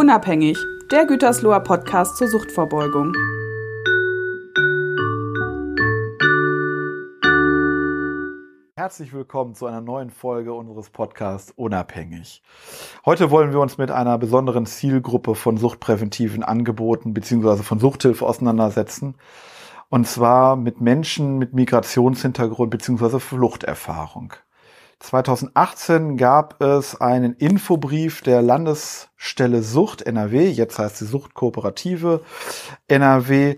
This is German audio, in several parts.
Unabhängig, der Gütersloher Podcast zur Suchtvorbeugung. Herzlich willkommen zu einer neuen Folge unseres Podcasts Unabhängig. Heute wollen wir uns mit einer besonderen Zielgruppe von suchtpräventiven Angeboten bzw. von Suchthilfe auseinandersetzen. Und zwar mit Menschen mit Migrationshintergrund bzw. Fluchterfahrung. 2018 gab es einen Infobrief der Landesstelle Sucht NRW, jetzt heißt sie Suchtkooperative NRW.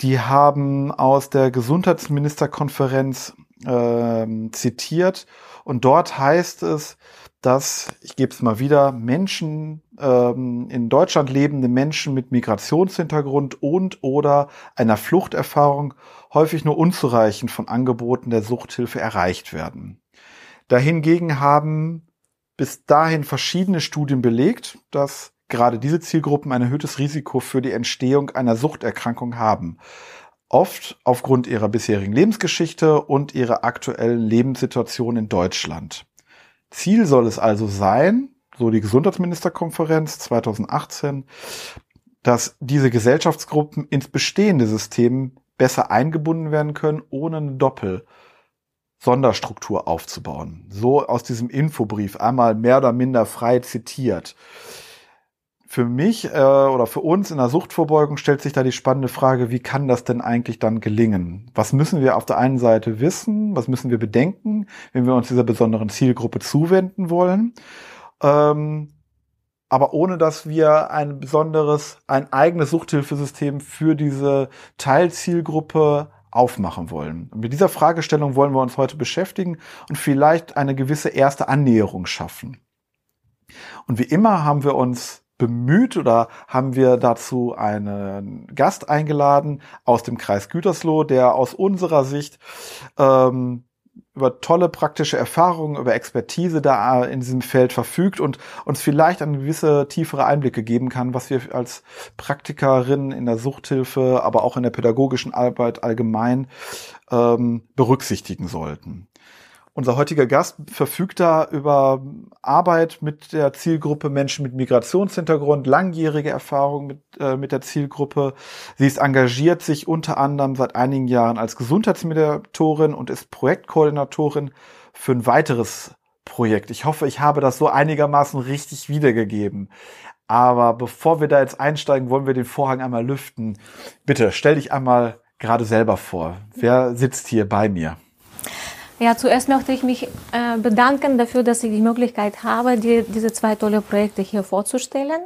Die haben aus der Gesundheitsministerkonferenz äh, zitiert und dort heißt es, dass, ich gebe es mal wieder, Menschen, ähm, in Deutschland lebende Menschen mit Migrationshintergrund und oder einer Fluchterfahrung häufig nur unzureichend von Angeboten der Suchthilfe erreicht werden. Dahingegen haben bis dahin verschiedene Studien belegt, dass gerade diese Zielgruppen ein erhöhtes Risiko für die Entstehung einer Suchterkrankung haben. Oft aufgrund ihrer bisherigen Lebensgeschichte und ihrer aktuellen Lebenssituation in Deutschland. Ziel soll es also sein, so die Gesundheitsministerkonferenz 2018, dass diese Gesellschaftsgruppen ins bestehende System besser eingebunden werden können, ohne eine Doppel- Sonderstruktur aufzubauen. So aus diesem Infobrief einmal mehr oder minder frei zitiert. Für mich äh, oder für uns in der Suchtvorbeugung stellt sich da die spannende Frage, wie kann das denn eigentlich dann gelingen? Was müssen wir auf der einen Seite wissen? Was müssen wir bedenken, wenn wir uns dieser besonderen Zielgruppe zuwenden wollen? Ähm, aber ohne dass wir ein besonderes, ein eigenes Suchthilfesystem für diese Teilzielgruppe aufmachen wollen. Und mit dieser Fragestellung wollen wir uns heute beschäftigen und vielleicht eine gewisse erste Annäherung schaffen. Und wie immer haben wir uns bemüht oder haben wir dazu einen Gast eingeladen aus dem Kreis Gütersloh, der aus unserer Sicht ähm, über tolle praktische Erfahrungen, über Expertise da in diesem Feld verfügt und uns vielleicht eine gewisse tiefere Einblicke geben kann, was wir als Praktikerinnen in der Suchthilfe, aber auch in der pädagogischen Arbeit allgemein ähm, berücksichtigen sollten. Unser heutiger Gast verfügt da über Arbeit mit der Zielgruppe Menschen mit Migrationshintergrund, langjährige Erfahrung mit, äh, mit der Zielgruppe. Sie ist engagiert sich unter anderem seit einigen Jahren als Gesundheitsmediatorin und ist Projektkoordinatorin für ein weiteres Projekt. Ich hoffe, ich habe das so einigermaßen richtig wiedergegeben. Aber bevor wir da jetzt einsteigen, wollen wir den Vorhang einmal lüften. Bitte stell dich einmal gerade selber vor. Wer sitzt hier bei mir? Ja, zuerst möchte ich mich äh, bedanken dafür, dass ich die Möglichkeit habe, die, diese zwei tolle Projekte hier vorzustellen.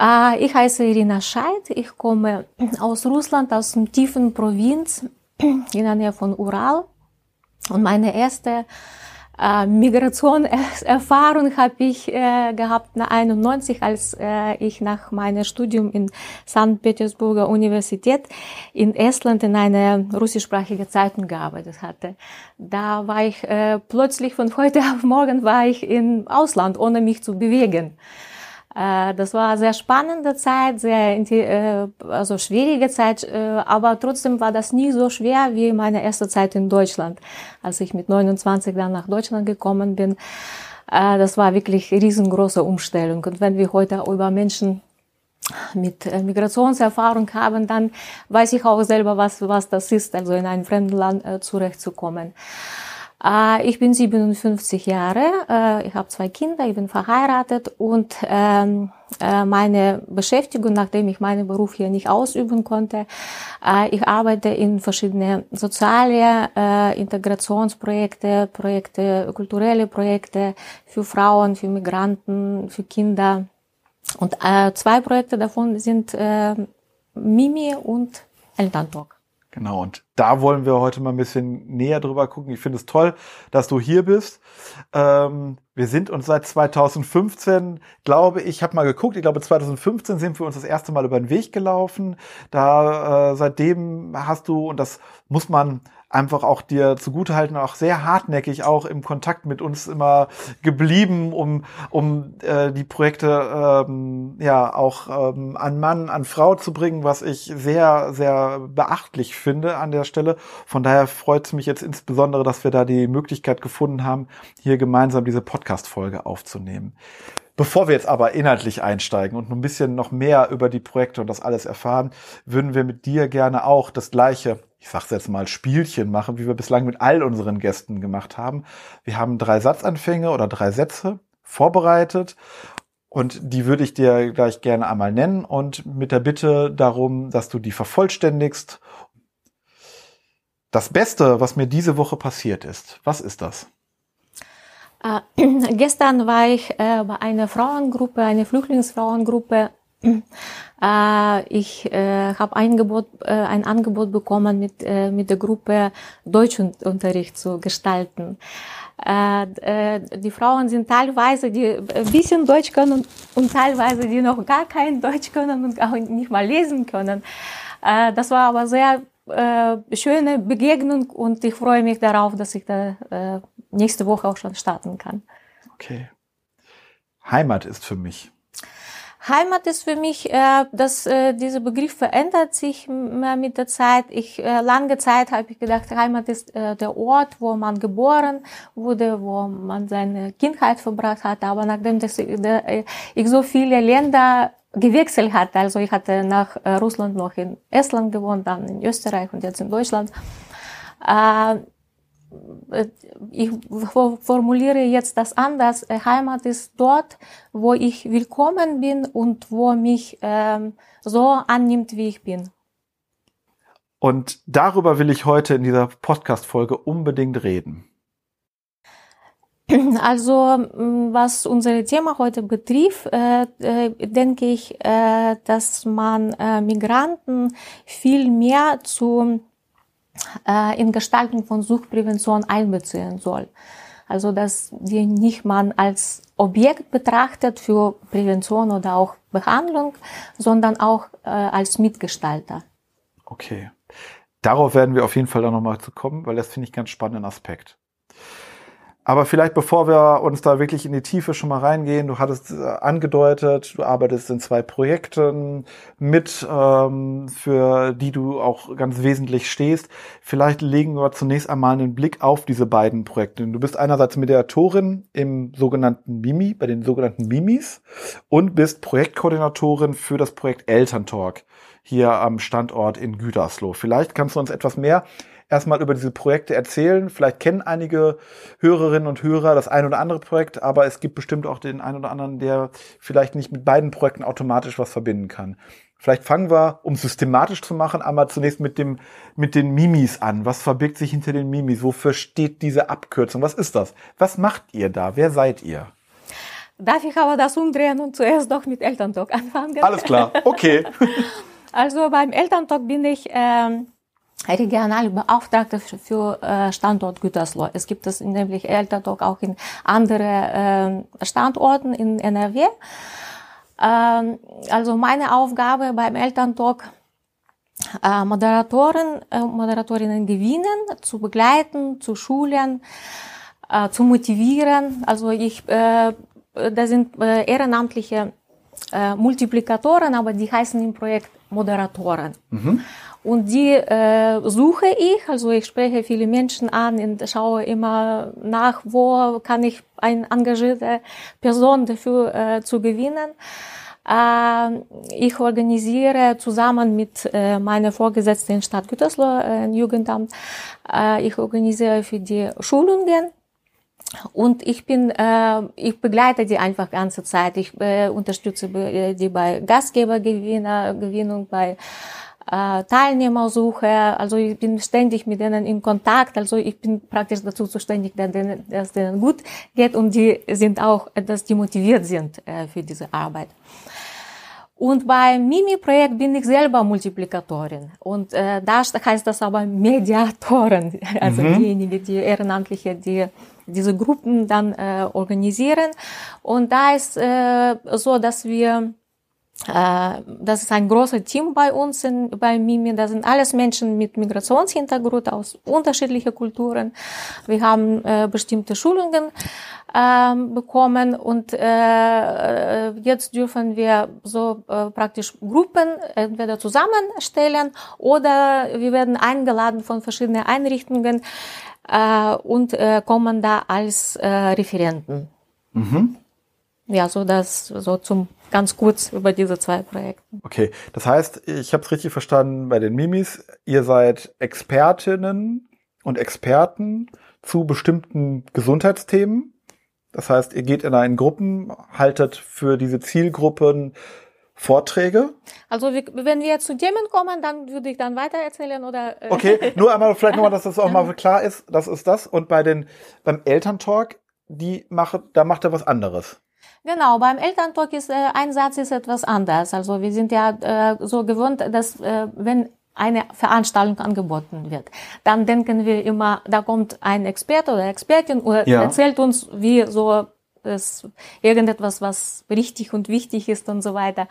Äh, ich heiße Irina Scheid, ich komme aus Russland, aus dem tiefen Provinz in der Nähe von Ural. Und meine erste äh, Migrationserfahrung habe ich äh, gehabt nach 91, als äh, ich nach meinem Studium in St. Petersburger Universität in Estland in einer russischsprachige Zeitung gearbeitet hatte. Da war ich äh, plötzlich von heute auf morgen war ich im Ausland, ohne mich zu bewegen. Äh, das war eine sehr spannende Zeit, sehr äh, also schwierige Zeit, äh, aber trotzdem war das nie so schwer wie meine erste Zeit in Deutschland, als ich mit 29 dann nach Deutschland gekommen bin. Das war wirklich eine riesengroße Umstellung. Und wenn wir heute über Menschen mit Migrationserfahrung haben, dann weiß ich auch selber, was, was das ist, also in einem fremden Land zurechtzukommen. Äh, ich bin 57 Jahre, äh, ich habe zwei Kinder, ich bin verheiratet und ähm, äh, meine Beschäftigung, nachdem ich meinen Beruf hier nicht ausüben konnte, ich arbeite in verschiedene soziale Integrationsprojekte, Projekte, kulturelle Projekte für Frauen, für Migranten, für Kinder. Und zwei Projekte davon sind Mimi und Elterntalk. Genau, und da wollen wir heute mal ein bisschen näher drüber gucken. Ich finde es toll, dass du hier bist. Ähm, wir sind uns seit 2015, glaube ich, habe mal geguckt, ich glaube 2015 sind wir uns das erste Mal über den Weg gelaufen. Da äh, seitdem hast du, und das muss man einfach auch dir zugutehalten, auch sehr hartnäckig auch im Kontakt mit uns immer geblieben, um, um äh, die Projekte ähm, ja auch ähm, an Mann, an Frau zu bringen, was ich sehr, sehr beachtlich finde an der Stelle. Von daher freut es mich jetzt insbesondere, dass wir da die Möglichkeit gefunden haben, hier gemeinsam diese Podcast-Folge aufzunehmen. Bevor wir jetzt aber inhaltlich einsteigen und ein bisschen noch mehr über die Projekte und das alles erfahren, würden wir mit dir gerne auch das gleiche, ich sag's jetzt mal, Spielchen machen, wie wir bislang mit all unseren Gästen gemacht haben. Wir haben drei Satzanfänge oder drei Sätze vorbereitet und die würde ich dir gleich gerne einmal nennen und mit der Bitte darum, dass du die vervollständigst. Das Beste, was mir diese Woche passiert ist, was ist das? Äh, gestern war ich äh, bei einer Frauengruppe, eine Flüchtlingsfrauengruppe. Äh, ich äh, habe Angebot, äh, ein Angebot bekommen, mit, äh, mit der Gruppe Deutschunterricht zu gestalten. Äh, äh, die Frauen sind teilweise, die ein bisschen Deutsch können und, teilweise, die noch gar kein Deutsch können und auch nicht mal lesen können. Das war aber sehr schöne Begegnung und ich freue mich darauf, dass ich da nächste Woche auch schon starten kann. Okay. Heimat ist für mich. Heimat ist für mich, äh, dass äh, dieser Begriff verändert sich mit der Zeit. Ich äh, lange Zeit habe ich gedacht, Heimat ist äh, der Ort, wo man geboren wurde, wo man seine Kindheit verbracht hat. Aber nachdem dass ich, äh, ich so viele Länder gewechselt hatte, also ich hatte nach äh, Russland noch in Estland gewohnt, dann in Österreich und jetzt in Deutschland. Äh, ich formuliere jetzt das anders. Heimat ist dort, wo ich willkommen bin und wo mich ähm, so annimmt, wie ich bin. Und darüber will ich heute in dieser Podcast-Folge unbedingt reden. Also, was unser Thema heute betrifft, äh, äh, denke ich, äh, dass man äh, Migranten viel mehr zu äh, in Gestaltung von Suchtprävention einbeziehen soll. Also dass die nicht man als Objekt betrachtet für Prävention oder auch Behandlung, sondern auch äh, als Mitgestalter. Okay. Darauf werden wir auf jeden Fall dann nochmal zu kommen, weil das finde ich ganz spannenden Aspekt. Aber vielleicht bevor wir uns da wirklich in die Tiefe schon mal reingehen, du hattest äh, angedeutet, du arbeitest in zwei Projekten mit, ähm, für die du auch ganz wesentlich stehst. Vielleicht legen wir zunächst einmal einen Blick auf diese beiden Projekte. Du bist einerseits Mediatorin im sogenannten Mimi, bei den sogenannten Mimis und bist Projektkoordinatorin für das Projekt Elterntalk hier am Standort in Gütersloh. Vielleicht kannst du uns etwas mehr erstmal über diese Projekte erzählen. Vielleicht kennen einige Hörerinnen und Hörer das ein oder andere Projekt, aber es gibt bestimmt auch den einen oder anderen, der vielleicht nicht mit beiden Projekten automatisch was verbinden kann. Vielleicht fangen wir, um systematisch zu machen, einmal zunächst mit dem, mit den Mimis an. Was verbirgt sich hinter den Mimis? Wofür steht diese Abkürzung? Was ist das? Was macht ihr da? Wer seid ihr? Darf ich aber das umdrehen und zuerst doch mit Elterntalk anfangen? Alles klar, okay. also beim Elterntalk bin ich ähm, Regionalbeauftragte für äh, Standort Gütersloh. Es gibt es nämlich Elterntalk auch in andere äh, Standorten in NRW. Ähm, also meine Aufgabe beim Elterntalk äh, Moderatoren, Moderatorinnen gewinnen, zu begleiten, zu schulen, zu motivieren. Also ich, da sind ehrenamtliche Multiplikatoren, aber die heißen im Projekt Moderatoren. Mhm. Und die äh, suche ich, also ich spreche viele Menschen an und schaue immer nach, wo kann ich eine engagierte Person dafür äh, zu gewinnen. Äh, ich organisiere zusammen mit äh, meiner Vorgesetzten in Stadt Gütersloh, äh, Jugendamt, äh, ich organisiere für die Schulungen und ich bin, äh, ich begleite die einfach ganze Zeit. Ich äh, unterstütze die bei Gastgebergewinnung, bei äh, Teilnehmersuche. Also ich bin ständig mit denen in Kontakt. Also ich bin praktisch dazu zuständig, dass denen, dass denen gut geht und die sind auch, dass die motiviert sind äh, für diese Arbeit. Und beim Mimi-Projekt bin ich selber Multiplikatorin. Und äh, da heißt das aber Mediatoren, also mhm. diejenigen, die Ehrenamtliche, die diese Gruppen dann äh, organisieren. Und da ist äh, so, dass wir das ist ein großes Team bei uns in, bei Mimi. Das sind alles Menschen mit Migrationshintergrund aus unterschiedlichen Kulturen. Wir haben äh, bestimmte Schulungen äh, bekommen und äh, jetzt dürfen wir so äh, praktisch Gruppen entweder zusammenstellen oder wir werden eingeladen von verschiedenen Einrichtungen äh, und äh, kommen da als äh, Referenten. Mhm. Ja, so das so zum ganz kurz über diese zwei Projekte. Okay, das heißt, ich habe es richtig verstanden bei den Mimis, ihr seid Expertinnen und Experten zu bestimmten Gesundheitsthemen. Das heißt, ihr geht in einen Gruppen, haltet für diese Zielgruppen Vorträge. Also wenn wir zu Themen kommen, dann würde ich dann weiter erzählen oder. Äh okay, nur einmal vielleicht nochmal, dass das auch mal klar ist. Das ist das. Und bei den beim Elterntalk, die macht, da macht er was anderes. Genau, beim Elterntalk ist äh, ein Satz ist etwas anders. Also wir sind ja äh, so gewohnt, dass äh, wenn eine Veranstaltung angeboten wird, dann denken wir immer, da kommt ein Experte oder Expertin und ja. erzählt uns, wie so es irgendetwas, was richtig und wichtig ist und so weiter.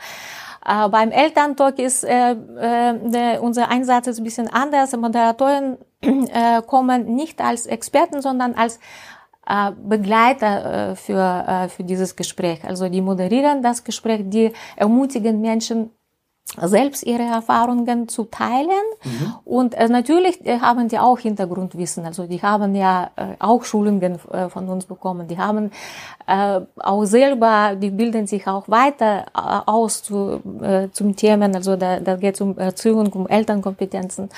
Äh, beim Elterntalk ist äh, äh, unser Einsatz ist ein bisschen anders. Moderatoren äh, kommen nicht als Experten, sondern als Begleiter äh, für, äh, für dieses Gespräch. Also die moderieren das Gespräch, die ermutigen Menschen, selbst ihre Erfahrungen zu teilen. Mhm. Und äh, natürlich äh, haben die auch Hintergrundwissen. Also die haben ja äh, auch Schulungen äh, von uns bekommen. Die haben äh, auch selber, die bilden sich auch weiter äh, aus zu, äh, zum Themen. Also da, da geht es um Erziehung, um Elternkompetenzen.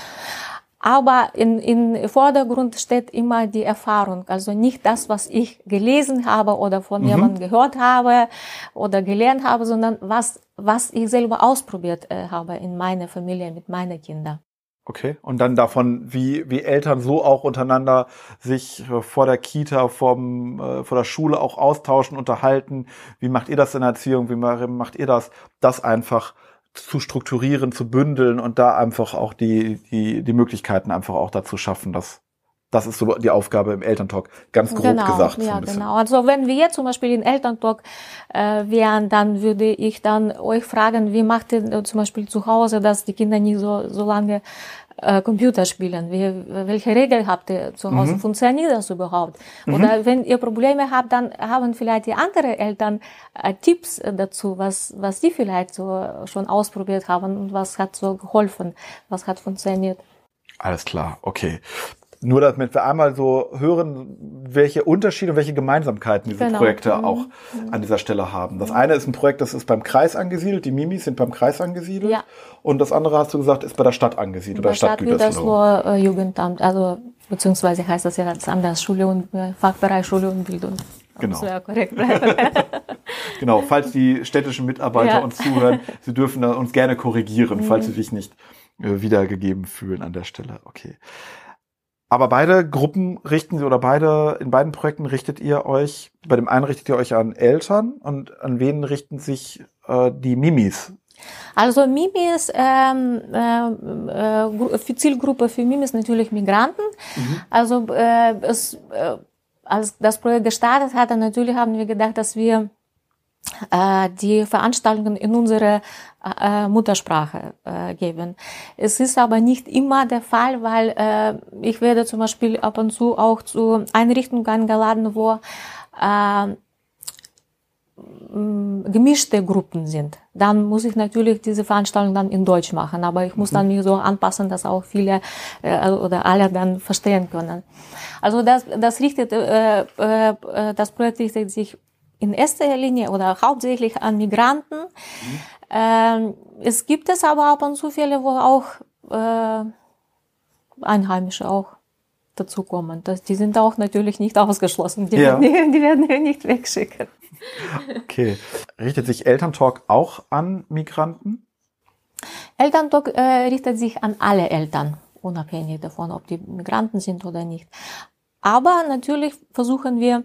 Aber in, in Vordergrund steht immer die Erfahrung. Also nicht das, was ich gelesen habe oder von mhm. jemandem gehört habe oder gelernt habe, sondern was, was ich selber ausprobiert äh, habe in meiner Familie mit meinen Kindern. Okay. Und dann davon, wie, wie Eltern so auch untereinander sich äh, vor der Kita, vom, äh, vor der Schule auch austauschen, unterhalten. Wie macht ihr das in der Erziehung? Wie macht ihr das? Das einfach zu strukturieren, zu bündeln und da einfach auch die, die, die Möglichkeiten einfach auch dazu schaffen, dass das ist so die Aufgabe im Elterntalk, ganz grob genau, gesagt. Ja, genau. Also wenn wir jetzt zum Beispiel in Elterntalk äh, wären, dann würde ich dann euch fragen, wie macht ihr äh, zum Beispiel zu Hause, dass die Kinder nicht so, so lange äh, Computer spielen? Wie, welche Regeln habt ihr zu Hause? Mhm. Funktioniert das überhaupt? Mhm. Oder wenn ihr Probleme habt, dann haben vielleicht die anderen Eltern äh, Tipps dazu, was, was die vielleicht so schon ausprobiert haben und was hat so geholfen, was hat funktioniert. Alles klar, okay. Nur damit wir einmal so hören, welche Unterschiede und welche Gemeinsamkeiten diese genau. Projekte mhm. auch mhm. an dieser Stelle haben. Das eine ist ein Projekt, das ist beim Kreis angesiedelt, die Mimis sind beim Kreis angesiedelt. Ja. Und das andere, hast du gesagt, ist bei der Stadt angesiedelt, bei der Stadt, Stadt Gütersloh. Äh, Jugendamt, also beziehungsweise heißt das ja ganz anders, Schule und äh, Fachbereich Schule und Bildung. Genau. Ja korrekt genau, falls die städtischen Mitarbeiter ja. uns zuhören, sie dürfen uns gerne korrigieren, falls mhm. sie sich nicht äh, wiedergegeben fühlen an der Stelle. Okay. Aber beide Gruppen richten sie oder beide, in beiden Projekten richtet ihr euch, bei dem einen richtet ihr euch an Eltern und an wen richten sich äh, die Mimis? Also Mimis, ähm, äh, äh, für Zielgruppe für Mimis natürlich Migranten. Mhm. Also äh, es, äh, als das Projekt gestartet hat, dann natürlich haben wir gedacht, dass wir die Veranstaltungen in unsere äh, Muttersprache äh, geben. Es ist aber nicht immer der Fall, weil äh, ich werde zum Beispiel ab und zu auch zu Einrichtungen eingeladen, wo äh, gemischte Gruppen sind. Dann muss ich natürlich diese Veranstaltung dann in Deutsch machen, aber ich muss dann mhm. mich so anpassen, dass auch viele äh, oder alle dann verstehen können. Also das, das richtet, äh, äh, das Projekt richtet sich in erster Linie oder hauptsächlich an Migranten. Mhm. Ähm, es gibt es aber ab und zu Fälle, wo auch äh, Einheimische auch dazukommen. Das, die sind auch natürlich nicht ausgeschlossen. Die, ja. werden, die werden wir nicht wegschicken. Okay. Richtet sich Elterntalk auch an Migranten? Elterntalk äh, richtet sich an alle Eltern, unabhängig davon, ob die Migranten sind oder nicht. Aber natürlich versuchen wir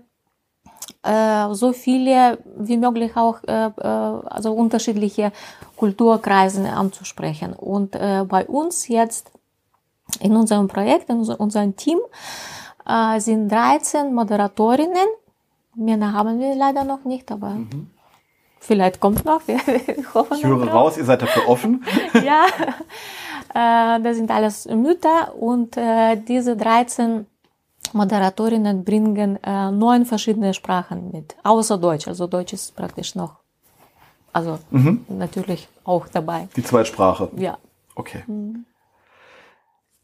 so viele wie möglich auch äh, äh, also unterschiedliche Kulturkreise anzusprechen. Und äh, bei uns jetzt in unserem Projekt, in unserem Team äh, sind 13 Moderatorinnen. Männer haben wir leider noch nicht, aber mhm. vielleicht kommt noch. Wir, hoffen ich höre raus, ihr seid dafür offen. ja, äh, das sind alles Mütter und äh, diese 13 Moderatorinnen bringen äh, neun verschiedene Sprachen mit, außer Deutsch. Also Deutsch ist praktisch noch, also mhm. natürlich auch dabei. Die Zweitsprache. Ja. Okay. Mhm.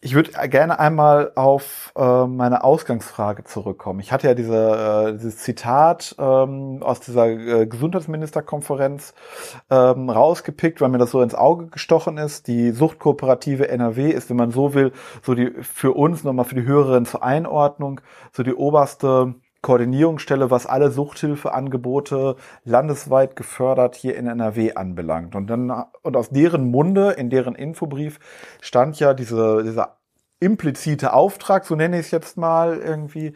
Ich würde gerne einmal auf äh, meine Ausgangsfrage zurückkommen. Ich hatte ja diese, äh, dieses Zitat ähm, aus dieser äh, Gesundheitsministerkonferenz ähm, rausgepickt, weil mir das so ins Auge gestochen ist. Die Suchtkooperative NRW ist, wenn man so will, so die für uns nochmal für die Hörerinnen zur Einordnung, so die oberste Koordinierungsstelle, was alle Suchthilfeangebote landesweit gefördert hier in NRW anbelangt. Und dann, und aus deren Munde, in deren Infobrief stand ja diese, dieser implizite Auftrag, so nenne ich es jetzt mal irgendwie,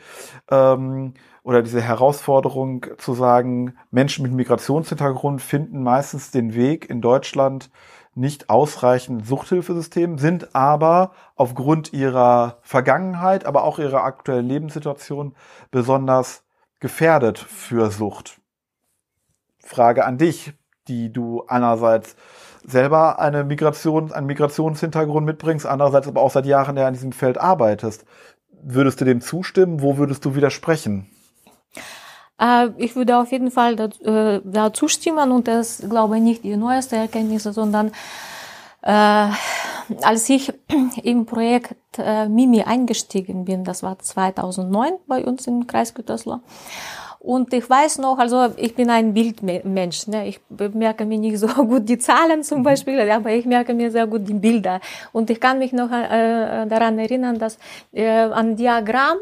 ähm, oder diese Herausforderung zu sagen, Menschen mit Migrationshintergrund finden meistens den Weg in Deutschland nicht ausreichend Suchthilfesystem, sind aber aufgrund ihrer Vergangenheit, aber auch ihrer aktuellen Lebenssituation besonders gefährdet für Sucht. Frage an dich, die du einerseits selber eine Migration, einen Migrationshintergrund mitbringst, andererseits aber auch seit Jahren ja in diesem Feld arbeitest. Würdest du dem zustimmen? Wo würdest du widersprechen? Ich würde auf jeden Fall da, äh, da zustimmen und das glaube ich nicht die neueste Erkenntnisse, sondern äh, als ich im Projekt äh, Mimi eingestiegen bin, das war 2009 bei uns im Kreis Gütersloh. Und ich weiß noch, also ich bin ein Bildmensch. Ne? Ich merke mir nicht so gut die Zahlen zum mhm. Beispiel, aber ich merke mir sehr gut die Bilder. Und ich kann mich noch äh, daran erinnern, dass äh, ein Diagramm,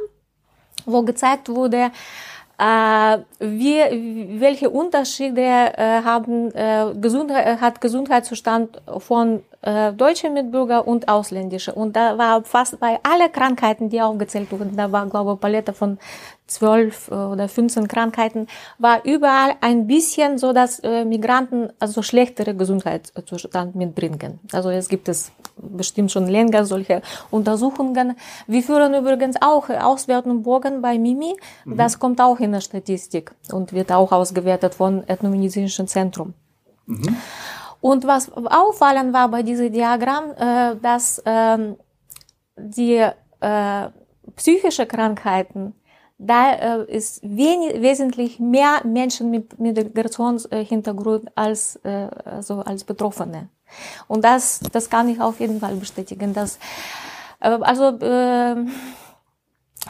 wo gezeigt wurde, äh, wie, welche Unterschiede äh, haben, äh, Gesundheit, hat Gesundheitszustand von äh, deutsche Mitbürger und ausländische. Und da war fast bei alle Krankheiten, die aufgezählt wurden, da war, glaube ich, Palette von zwölf äh, oder 15 Krankheiten, war überall ein bisschen so, dass äh, Migranten also schlechtere Gesundheitszustand mitbringen. Also es gibt es bestimmt schon länger solche Untersuchungen. Wir führen übrigens auch Auswertungen bei Mimi. Mhm. Das kommt auch in der Statistik und wird auch ausgewertet von Ethnomedizinischen Zentrum. Mhm. Und was auffallend war bei diesem Diagramm, äh, dass ähm, die äh, psychische Krankheiten da äh, ist wenig, wesentlich mehr Menschen mit Migrationshintergrund als, äh, also als Betroffene. Und das, das kann ich auf jeden Fall bestätigen. Dass, äh, also äh,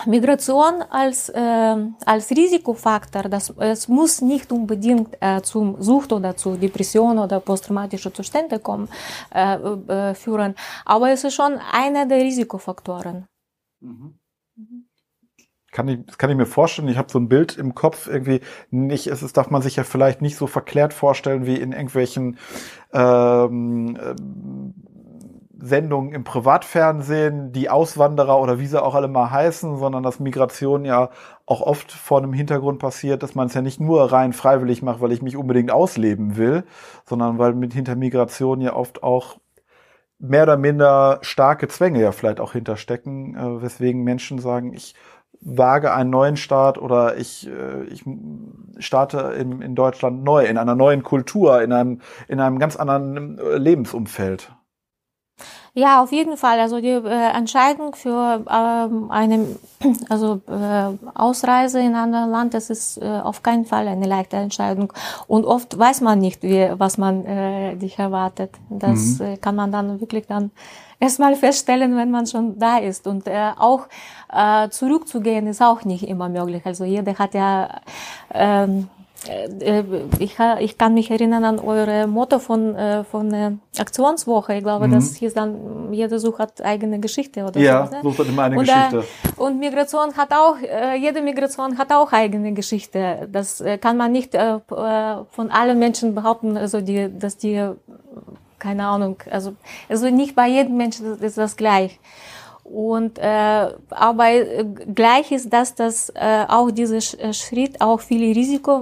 Migration als, äh, als Risikofaktor, das, es muss nicht unbedingt äh, zum Sucht oder zu Depression oder posttraumatische Zustände kommen, äh, äh, führen, aber es ist schon einer der Risikofaktoren. Mhm. Kann ich, das kann ich mir vorstellen. Ich habe so ein Bild im Kopf irgendwie nicht. Es ist, darf man sich ja vielleicht nicht so verklärt vorstellen wie in irgendwelchen ähm, äh, Sendungen im Privatfernsehen, die Auswanderer oder wie sie auch alle mal heißen, sondern dass Migration ja auch oft vor einem Hintergrund passiert, dass man es ja nicht nur rein freiwillig macht, weil ich mich unbedingt ausleben will, sondern weil mit hinter Migration ja oft auch mehr oder minder starke Zwänge ja vielleicht auch hinterstecken, äh, weswegen Menschen sagen, ich wage einen neuen Start oder ich, äh, ich starte in, in Deutschland neu, in einer neuen Kultur, in einem, in einem ganz anderen äh, Lebensumfeld. Ja, auf jeden Fall. Also die äh, Entscheidung für ähm, eine also äh, Ausreise in ein anderes Land, das ist äh, auf keinen Fall eine leichte Entscheidung. Und oft weiß man nicht, wie, was man äh, dich erwartet. Das mhm. äh, kann man dann wirklich dann erstmal feststellen, wenn man schon da ist. Und äh, auch äh, zurückzugehen ist auch nicht immer möglich. Also jeder hat ja ähm, äh, ich, ich kann mich erinnern an eure Motto von, äh, von der Aktionswoche. Ich glaube, mhm. das hieß dann, jeder Sucht hat eigene Geschichte oder ja, so. Ja, sucht hat immer eine und, Geschichte. und Migration hat auch, jede Migration hat auch eigene Geschichte. Das kann man nicht von allen Menschen behaupten, also die, dass die, keine Ahnung, also, also nicht bei jedem Menschen ist das gleich. Und äh, aber gleich ist das, dass äh, auch dieser äh, Schritt auch viel Risiko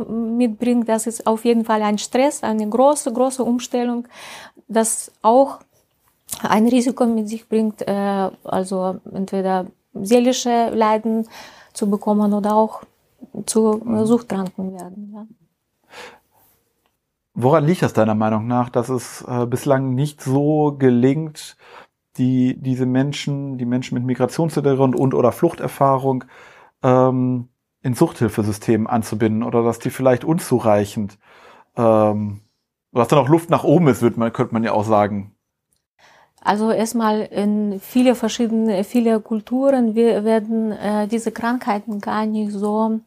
mitbringt. Das ist auf jeden Fall ein Stress, eine große, große Umstellung, das auch ein Risiko mit sich bringt, äh, also entweder seelische Leiden zu bekommen oder auch zu äh, Suchtkranken werden. Ja. Woran liegt das deiner Meinung nach, dass es äh, bislang nicht so gelingt, die diese Menschen, die Menschen mit Migrationshintergrund und oder Fluchterfahrung ähm, in Suchthilfesystemen anzubinden oder dass die vielleicht unzureichend, ähm, was dann auch Luft nach oben ist, wird man, könnte man ja auch sagen. Also erstmal in viele verschiedene, viele Kulturen werden äh, diese Krankheiten gar nicht so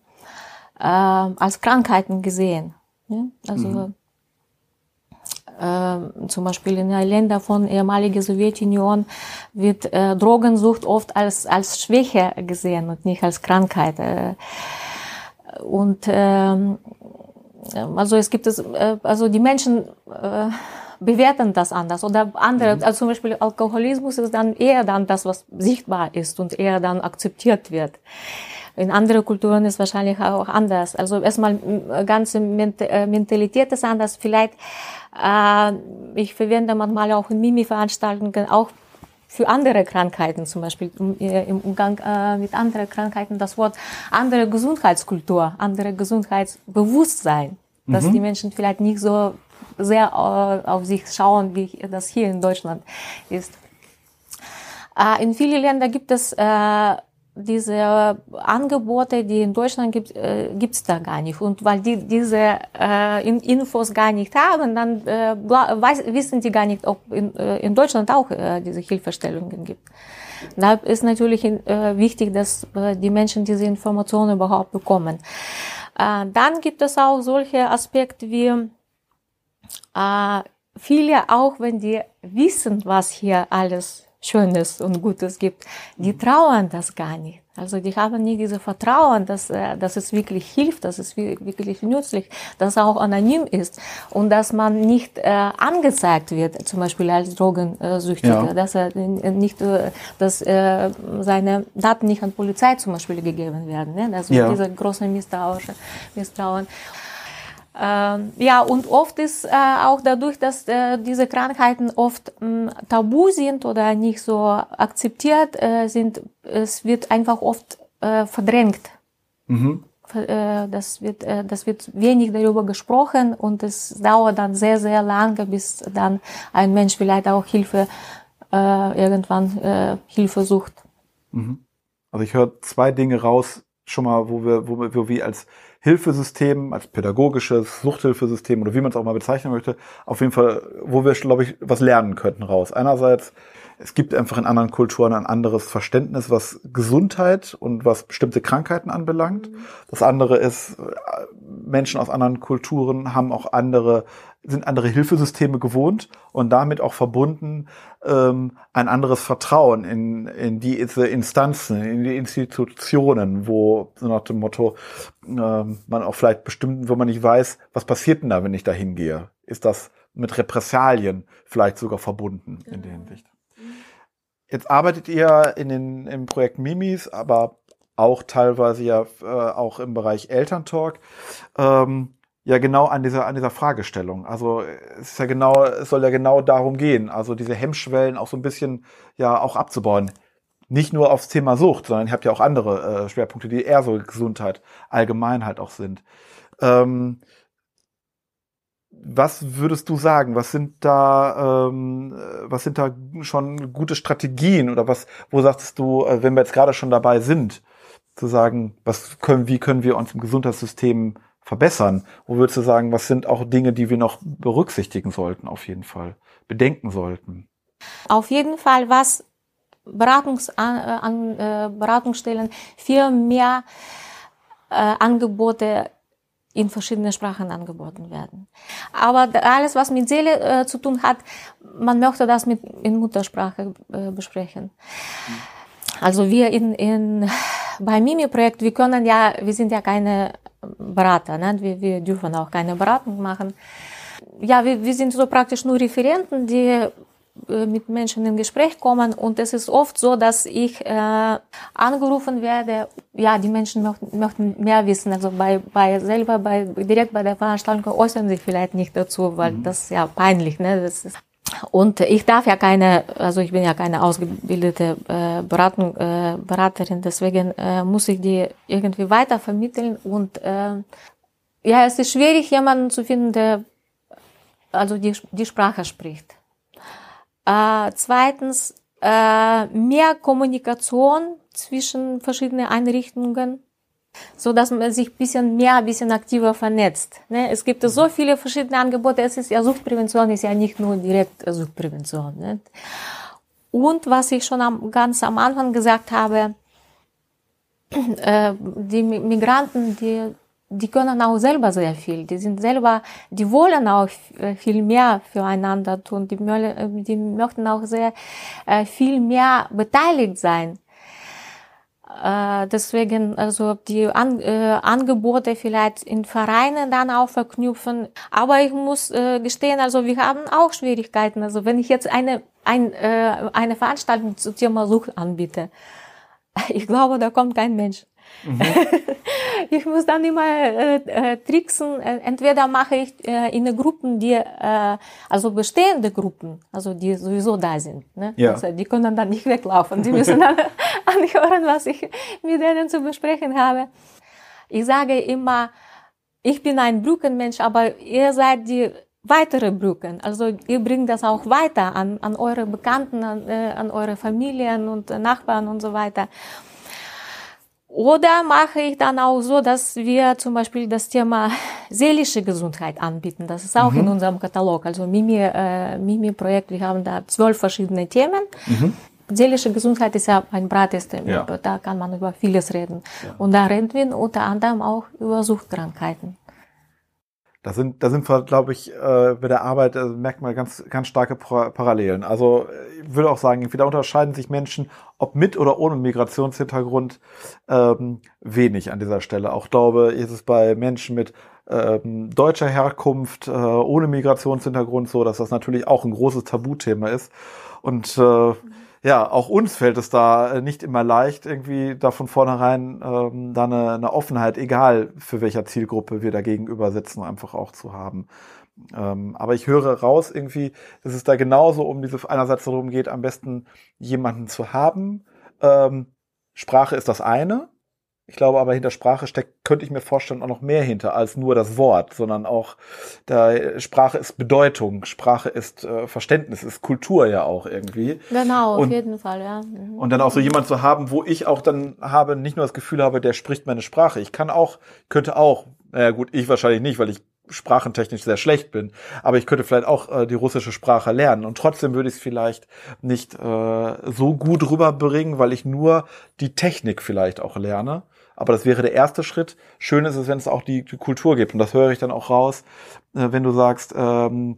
äh, als Krankheiten gesehen. Ja? Also mhm. Äh, zum Beispiel in den Ländern von ehemaliger Sowjetunion wird äh, Drogensucht oft als als Schwäche gesehen und nicht als Krankheit. Äh, und ähm, also es gibt es, äh, also die Menschen äh, bewerten das anders oder andere, mhm. also zum Beispiel Alkoholismus ist dann eher dann das, was sichtbar ist und eher dann akzeptiert wird. In anderen Kulturen ist wahrscheinlich auch anders. Also erstmal ganze äh, Mentalität ist anders. Vielleicht, äh, ich verwende manchmal auch in Mimi-Veranstaltungen auch für andere Krankheiten, zum Beispiel äh, im Umgang äh, mit anderen Krankheiten, das Wort andere Gesundheitskultur, andere Gesundheitsbewusstsein, dass mhm. die Menschen vielleicht nicht so sehr äh, auf sich schauen, wie das hier in Deutschland ist. Äh, in vielen Ländern gibt es äh, diese Angebote, die in Deutschland gibt, äh, gibt's da gar nicht. Und weil die diese äh, Infos gar nicht haben, dann äh, weiß, wissen die gar nicht, ob in, äh, in Deutschland auch äh, diese Hilfestellungen gibt. Da ist natürlich äh, wichtig, dass äh, die Menschen diese Informationen überhaupt bekommen. Äh, dann gibt es auch solche Aspekte wie äh, viele, auch wenn die wissen, was hier alles Schönes und Gutes gibt, die trauern das gar nicht. Also die haben nie diese Vertrauen, dass, äh, dass es wirklich hilft, dass es wirklich nützlich, dass es auch anonym ist und dass man nicht äh, angezeigt wird, zum Beispiel als Drogensüchtiger, ja. dass er nicht, äh, dass äh, seine Daten nicht an Polizei zum Beispiel gegeben werden. Ne? Also ja. diese große Misstrauen. Misstrauen. Ähm, ja, und oft ist äh, auch dadurch, dass äh, diese Krankheiten oft mh, tabu sind oder nicht so akzeptiert äh, sind, es wird einfach oft äh, verdrängt. Mhm. Äh, das wird, äh, das wird wenig darüber gesprochen und es dauert dann sehr, sehr lange, bis dann ein Mensch vielleicht auch Hilfe, irgendwann Hilfe sucht. Mhm. Also ich höre zwei Dinge raus, schon mal, wo wir, wo wir, wo wir als Hilfesystem, als pädagogisches Suchthilfesystem oder wie man es auch mal bezeichnen möchte, auf jeden Fall, wo wir, glaube ich, was lernen könnten raus. Einerseits, es gibt einfach in anderen Kulturen ein anderes Verständnis, was Gesundheit und was bestimmte Krankheiten anbelangt. Das andere ist, Menschen aus anderen Kulturen haben auch andere sind andere Hilfesysteme gewohnt und damit auch verbunden ähm, ein anderes Vertrauen in, in diese Instanzen, in die Institutionen, wo so nach dem Motto ähm, man auch vielleicht bestimmt, wo man nicht weiß, was passiert denn da, wenn ich da hingehe? Ist das mit Repressalien vielleicht sogar verbunden in der genau. Hinsicht? Jetzt arbeitet ihr in den, im Projekt Mimis, aber auch teilweise ja äh, auch im Bereich Elterntalk. Ähm, ja genau an dieser an dieser Fragestellung. Also es ist ja genau, es soll ja genau darum gehen, also diese Hemmschwellen auch so ein bisschen ja auch abzubauen. Nicht nur aufs Thema Sucht, sondern ihr habt ja auch andere äh, Schwerpunkte, die eher so Gesundheit allgemein halt auch sind. Ähm, was würdest du sagen? Was sind da, ähm, was sind da schon gute Strategien oder was, wo sagst du, äh, wenn wir jetzt gerade schon dabei sind, zu sagen, was können, wie können wir uns im Gesundheitssystem verbessern? Wo würdest du sagen, was sind auch Dinge, die wir noch berücksichtigen sollten, auf jeden Fall, bedenken sollten? Auf jeden Fall, was Beratungs, an, äh, Beratungsstellen viel mehr äh, Angebote in verschiedenen Sprachen angeboten werden. Aber alles, was mit Seele äh, zu tun hat, man möchte das mit in Muttersprache äh, besprechen. Also wir in, in beim Mimi-Projekt, wir können ja, wir sind ja keine Berater. Ne? Wir, wir dürfen auch keine Beratung machen. Ja, wir, wir sind so praktisch nur Referenten, die äh, mit Menschen in Gespräch kommen und es ist oft so, dass ich äh, angerufen werde, ja, die Menschen möchten, möchten mehr wissen, also bei, bei selber, bei, direkt bei der Veranstaltung äußern sich vielleicht nicht dazu, weil mhm. das ist ja peinlich, ne, das ist und ich darf ja keine, also ich bin ja keine ausgebildete äh, Beratung, äh, Beraterin, deswegen äh, muss ich die irgendwie weiter vermitteln und äh, ja, es ist schwierig, jemanden zu finden, der also die, die Sprache spricht. Äh, zweitens, äh, mehr Kommunikation zwischen verschiedenen Einrichtungen so dass man sich bisschen mehr, bisschen aktiver vernetzt. Ne? Es gibt so viele verschiedene Angebote. Es ist ja Suchtprävention ist ja nicht nur direkt Suchtprävention. Ne? Und was ich schon am, ganz am Anfang gesagt habe, äh, die Migranten, die, die können auch selber sehr viel. Die sind selber, die wollen auch äh, viel mehr füreinander tun. Die, die möchten auch sehr äh, viel mehr beteiligt sein. Äh, deswegen also die An äh, Angebote vielleicht in Vereinen dann auch verknüpfen. Aber ich muss äh, gestehen, also wir haben auch Schwierigkeiten. Also wenn ich jetzt eine ein, äh, eine Veranstaltung zum Thema Sucht anbiete, ich glaube, da kommt kein Mensch. Mhm. ich muss dann immer äh, äh, tricksen. Äh, entweder mache ich äh, in Gruppen, die äh, also bestehende Gruppen, also die sowieso da sind. Ne? Ja. Also die können dann nicht weglaufen. Die müssen dann anhören, was ich mit denen zu besprechen habe. Ich sage immer, ich bin ein Brückenmensch, aber ihr seid die weitere Brücken. Also ihr bringt das auch weiter an, an eure Bekannten, an, äh, an eure Familien und Nachbarn und so weiter. Oder mache ich dann auch so, dass wir zum Beispiel das Thema seelische Gesundheit anbieten. Das ist auch mhm. in unserem Katalog. Also Mimi, äh, Mimi-Projekt, wir haben da zwölf verschiedene Themen. Mhm. Seelische Gesundheit ist ja ein breites Thema. Ja. Da kann man über vieles reden. Ja. Und da reden wir unter anderem auch über Suchtkrankheiten. Da sind, da sind wir, glaube ich, äh, bei der Arbeit äh, merkt man ganz, ganz starke Parallelen. Also ich würde auch sagen, da unterscheiden sich Menschen, ob mit oder ohne Migrationshintergrund, ähm, wenig an dieser Stelle. Auch glaube, ist es bei Menschen mit ähm, deutscher Herkunft, äh, ohne Migrationshintergrund so, dass das natürlich auch ein großes Tabuthema ist. Und äh, ja, auch uns fällt es da äh, nicht immer leicht, irgendwie da von vornherein ähm, da eine, eine Offenheit, egal für welcher Zielgruppe wir da gegenüber sitzen, einfach auch zu haben. Ähm, aber ich höre raus irgendwie, dass es da genauso um diese einerseits darum geht, am besten jemanden zu haben. Ähm, Sprache ist das eine, ich glaube aber hinter Sprache steckt, könnte ich mir vorstellen, auch noch mehr hinter als nur das Wort, sondern auch da Sprache ist Bedeutung, Sprache ist äh, Verständnis, ist Kultur ja auch irgendwie. Genau, und, auf jeden Fall, ja. Mhm. Und dann auch so jemand zu haben, wo ich auch dann habe, nicht nur das Gefühl habe, der spricht meine Sprache. Ich kann auch, könnte auch, naja gut, ich wahrscheinlich nicht, weil ich sprachentechnisch sehr schlecht bin, aber ich könnte vielleicht auch äh, die russische Sprache lernen und trotzdem würde ich es vielleicht nicht äh, so gut rüberbringen, weil ich nur die Technik vielleicht auch lerne aber das wäre der erste Schritt. Schön ist es, wenn es auch die, die Kultur gibt. Und das höre ich dann auch raus, äh, wenn du sagst, ähm,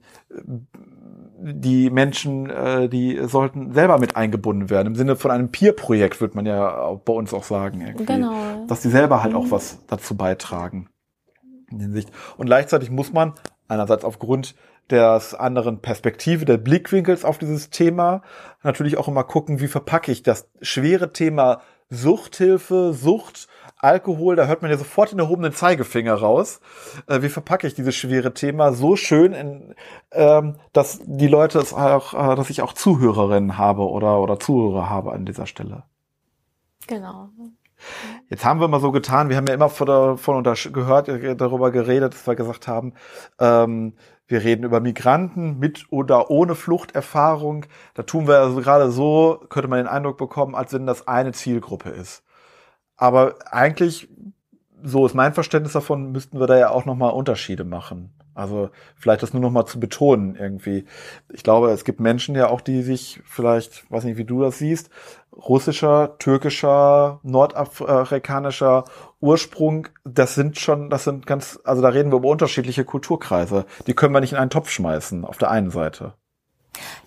die Menschen, äh, die sollten selber mit eingebunden werden. Im Sinne von einem Peer-Projekt würde man ja auch bei uns auch sagen. Irgendwie. Genau. Dass die selber halt auch mhm. was dazu beitragen. In Hinsicht. Und gleichzeitig muss man einerseits aufgrund des anderen Perspektive, der Blickwinkels auf dieses Thema natürlich auch immer gucken, wie verpacke ich das schwere Thema Suchthilfe, Sucht Alkohol, da hört man ja sofort den erhobenen Zeigefinger raus. Äh, wie verpacke ich dieses schwere Thema so schön, in, ähm, dass die Leute es auch, äh, dass ich auch Zuhörerinnen habe oder, oder Zuhörer habe an dieser Stelle. Genau. Jetzt haben wir mal so getan, wir haben ja immer von, von gehört, äh, darüber geredet, dass wir gesagt haben, ähm, wir reden über Migranten mit oder ohne Fluchterfahrung. Da tun wir also gerade so, könnte man den Eindruck bekommen, als wenn das eine Zielgruppe ist. Aber eigentlich, so ist mein Verständnis davon, müssten wir da ja auch nochmal Unterschiede machen. Also vielleicht das nur nochmal zu betonen irgendwie. Ich glaube, es gibt Menschen ja auch, die sich vielleicht, weiß nicht, wie du das siehst, russischer, türkischer, nordafrikanischer Ursprung, das sind schon, das sind ganz, also da reden wir über unterschiedliche Kulturkreise. Die können wir nicht in einen Topf schmeißen, auf der einen Seite.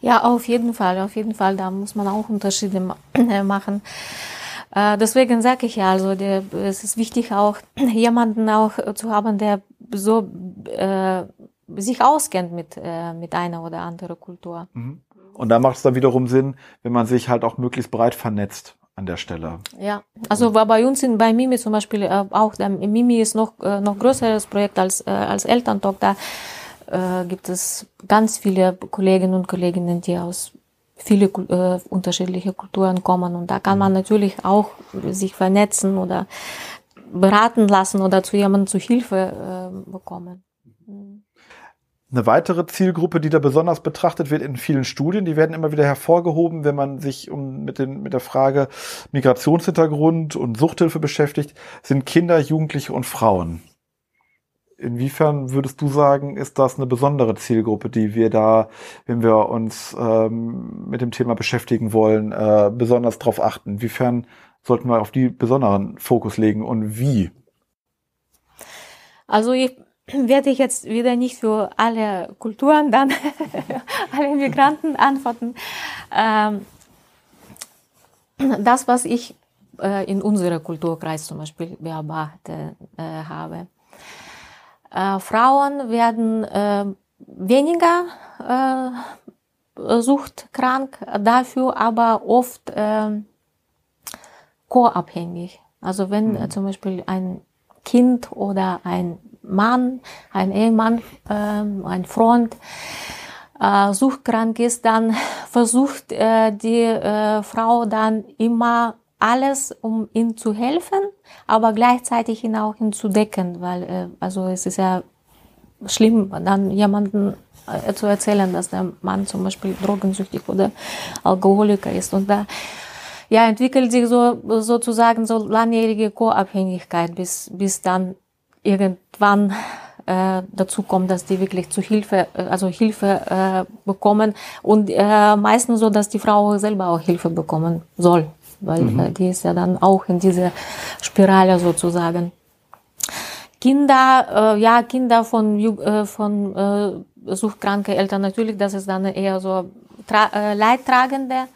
Ja, auf jeden Fall, auf jeden Fall, da muss man auch Unterschiede machen. Äh, deswegen sage ich ja, also der, es ist wichtig auch jemanden auch zu haben, der so äh, sich auskennt mit äh, mit einer oder anderen Kultur. Mhm. Und da macht es dann wiederum Sinn, wenn man sich halt auch möglichst breit vernetzt an der Stelle. Ja, also war bei uns in, bei Mimi zum Beispiel äh, auch, der Mimi ist noch äh, noch größeres Projekt als äh, als Elterntalk. Da äh, gibt es ganz viele Kolleginnen und Kollegen, die aus viele äh, unterschiedliche Kulturen kommen und da kann man natürlich auch sich vernetzen oder beraten lassen oder zu jemandem zu Hilfe äh, bekommen. Eine weitere Zielgruppe, die da besonders betrachtet wird in vielen Studien, die werden immer wieder hervorgehoben, wenn man sich um, mit, den, mit der Frage Migrationshintergrund und Suchthilfe beschäftigt, sind Kinder, Jugendliche und Frauen. Inwiefern würdest du sagen, ist das eine besondere Zielgruppe, die wir da, wenn wir uns ähm, mit dem Thema beschäftigen wollen, äh, besonders darauf achten? Inwiefern sollten wir auf die besonderen Fokus legen und wie? Also ich werde ich jetzt wieder nicht für alle Kulturen dann, alle Migranten antworten. Ähm, das, was ich äh, in unserem Kulturkreis zum Beispiel beobachtet äh, habe. Äh, Frauen werden äh, weniger äh, suchtkrank, dafür aber oft äh, co-abhängig. Also wenn mhm. zum Beispiel ein Kind oder ein Mann, ein Ehemann, äh, ein Freund äh, suchtkrank ist, dann versucht äh, die äh, Frau dann immer alles, um ihm zu helfen, aber gleichzeitig ihn auch ihn zu decken, weil äh, also es ist ja schlimm, dann jemanden äh, zu erzählen, dass der Mann zum Beispiel drogensüchtig oder Alkoholiker ist. Und da ja entwickelt sich so sozusagen so langjährige Co-Abhängigkeit, bis bis dann irgendwann äh, dazu kommt, dass die wirklich zu Hilfe, äh, also Hilfe äh, bekommen. Und äh, meistens so, dass die Frau selber auch Hilfe bekommen soll weil mhm. äh, die ist ja dann auch in dieser Spirale sozusagen. Kinder, äh, ja, Kinder von, äh, von äh, suchtkranke Eltern natürlich, das ist dann eher so äh, Leidtragende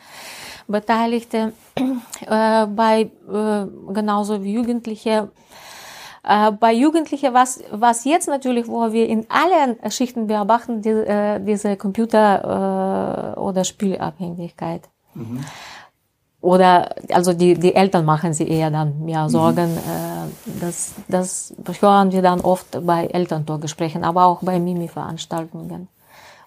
Beteiligte, äh, bei äh, genauso wie Jugendliche. Äh, bei Jugendlichen, was, was jetzt natürlich, wo wir in allen Schichten beobachten, die, äh, diese Computer- äh, oder Spielabhängigkeit. Mhm. Oder also die, die Eltern machen sie eher dann mehr mhm. Sorgen. Mhm. das, das hören wir dann oft bei Elterntorgesprächen, aber auch bei Mimi-Veranstaltungen.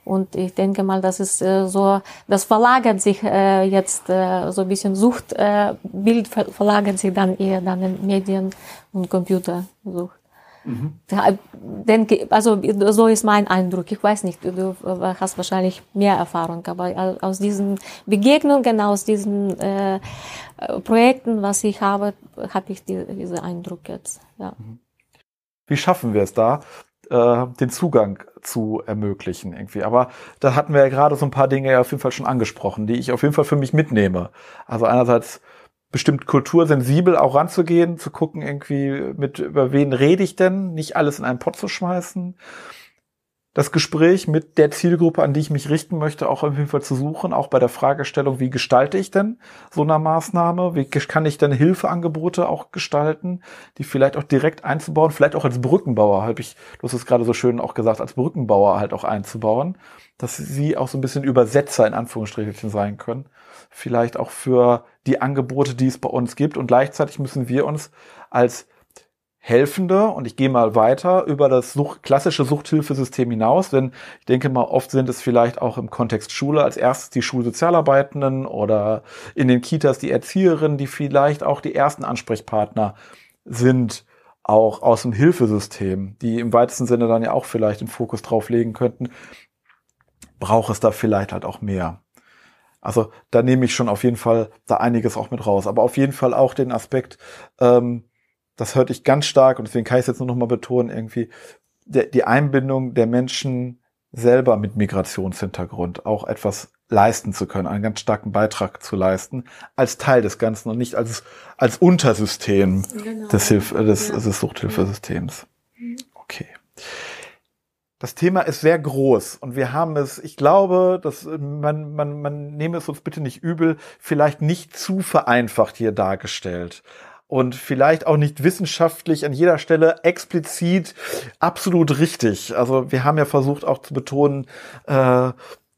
Und ich denke mal, das ist äh, so, das verlagert sich äh, jetzt äh, so ein bisschen Suchtbild äh, verlagert sich dann eher dann in Medien und Computersucht. Mhm. denke, also so ist mein Eindruck. Ich weiß nicht, du hast wahrscheinlich mehr Erfahrung, aber aus diesen Begegnungen, aus diesen äh, Projekten, was ich habe, habe ich die, diesen Eindruck jetzt. Ja. Wie schaffen wir es da, äh, den Zugang zu ermöglichen irgendwie? Aber da hatten wir ja gerade so ein paar Dinge ja auf jeden Fall schon angesprochen, die ich auf jeden Fall für mich mitnehme. Also einerseits bestimmt kultursensibel auch ranzugehen, zu gucken irgendwie, mit über wen rede ich denn, nicht alles in einen Pott zu schmeißen. Das Gespräch mit der Zielgruppe, an die ich mich richten möchte, auch auf jeden Fall zu suchen, auch bei der Fragestellung, wie gestalte ich denn so eine Maßnahme? Wie kann ich denn Hilfeangebote auch gestalten, die vielleicht auch direkt einzubauen, vielleicht auch als Brückenbauer, habe ich, du hast es gerade so schön auch gesagt, als Brückenbauer halt auch einzubauen, dass sie auch so ein bisschen Übersetzer in Anführungsstrichen sein können vielleicht auch für die Angebote, die es bei uns gibt. Und gleichzeitig müssen wir uns als Helfende, und ich gehe mal weiter, über das Such klassische Suchthilfesystem hinaus, denn ich denke mal, oft sind es vielleicht auch im Kontext Schule als erstes die Schulsozialarbeitenden oder in den Kitas die Erzieherinnen, die vielleicht auch die ersten Ansprechpartner sind, auch aus dem Hilfesystem, die im weitesten Sinne dann ja auch vielleicht den Fokus drauf legen könnten, braucht es da vielleicht halt auch mehr. Also da nehme ich schon auf jeden Fall da einiges auch mit raus. Aber auf jeden Fall auch den Aspekt, ähm, das hörte ich ganz stark und deswegen kann ich es jetzt nur noch mal betonen, irgendwie der, die Einbindung der Menschen selber mit Migrationshintergrund auch etwas leisten zu können, einen ganz starken Beitrag zu leisten, als Teil des Ganzen und nicht als, als Untersystem genau. des, Hilf des, ja. des Suchthilfesystems. Mhm. Okay. Das Thema ist sehr groß und wir haben es, ich glaube, dass man, man, man nehme es uns bitte nicht übel, vielleicht nicht zu vereinfacht hier dargestellt und vielleicht auch nicht wissenschaftlich an jeder Stelle explizit absolut richtig. Also wir haben ja versucht auch zu betonen, äh,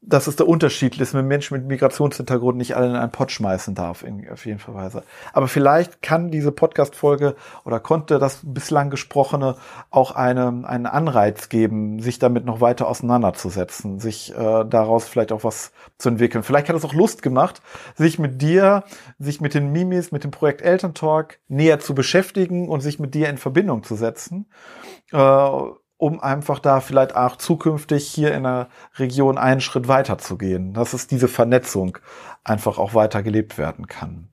dass es der Unterschied ist, wenn Menschen mit Migrationshintergrund nicht alle in einen Pott schmeißen darf, in, auf jeden Fall Weise. Aber vielleicht kann diese Podcast-Folge oder konnte das bislang Gesprochene auch eine, einen Anreiz geben, sich damit noch weiter auseinanderzusetzen, sich äh, daraus vielleicht auch was zu entwickeln. Vielleicht hat es auch Lust gemacht, sich mit dir, sich mit den Mimis, mit dem Projekt Elterntalk näher zu beschäftigen und sich mit dir in Verbindung zu setzen. Äh, um einfach da vielleicht auch zukünftig hier in der Region einen Schritt weiter zu gehen, dass es diese Vernetzung einfach auch weiter gelebt werden kann.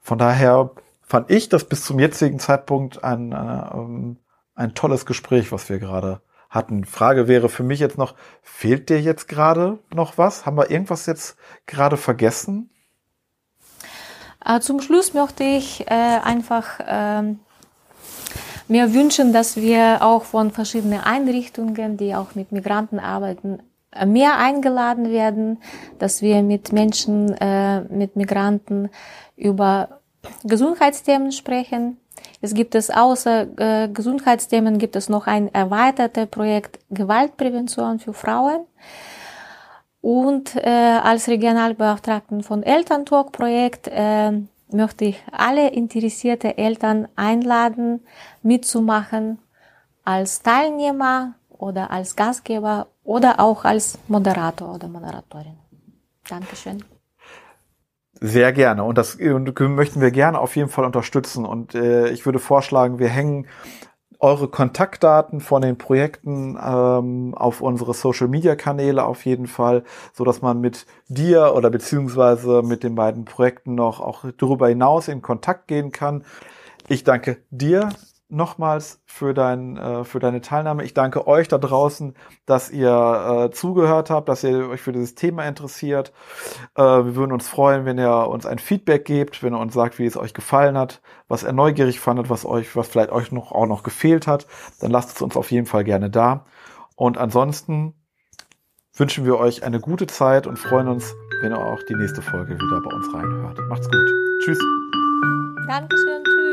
Von daher fand ich das bis zum jetzigen Zeitpunkt ein, äh, ein tolles Gespräch, was wir gerade hatten. Frage wäre für mich jetzt noch, fehlt dir jetzt gerade noch was? Haben wir irgendwas jetzt gerade vergessen? Äh, zum Schluss möchte ich äh, einfach äh, mir wünschen, dass wir auch von verschiedenen Einrichtungen, die auch mit Migranten arbeiten, äh, mehr eingeladen werden, dass wir mit Menschen, äh, mit Migranten über Gesundheitsthemen sprechen. Es gibt es außer äh, Gesundheitsthemen gibt es noch ein erweitertes Projekt Gewaltprävention für Frauen. Und äh, als Regionalbeauftragten von Elterntalk-Projekt äh, möchte ich alle interessierte Eltern einladen, mitzumachen als Teilnehmer oder als Gastgeber oder auch als Moderator oder Moderatorin. Dankeschön. Sehr gerne. Und das möchten wir gerne auf jeden Fall unterstützen. Und äh, ich würde vorschlagen, wir hängen eure Kontaktdaten von den Projekten ähm, auf unsere Social Media Kanäle auf jeden Fall, so dass man mit dir oder beziehungsweise mit den beiden Projekten noch auch darüber hinaus in Kontakt gehen kann. Ich danke dir nochmals für, dein, äh, für deine Teilnahme. Ich danke euch da draußen, dass ihr äh, zugehört habt, dass ihr euch für dieses Thema interessiert. Äh, wir würden uns freuen, wenn ihr uns ein Feedback gebt, wenn ihr uns sagt, wie es euch gefallen hat, was ihr neugierig fandet, was euch, was vielleicht euch noch auch noch gefehlt hat. Dann lasst es uns auf jeden Fall gerne da. Und ansonsten wünschen wir euch eine gute Zeit und freuen uns, wenn ihr auch die nächste Folge wieder bei uns reinhört. Macht's gut. Tschüss. Dankeschön. Tschüss.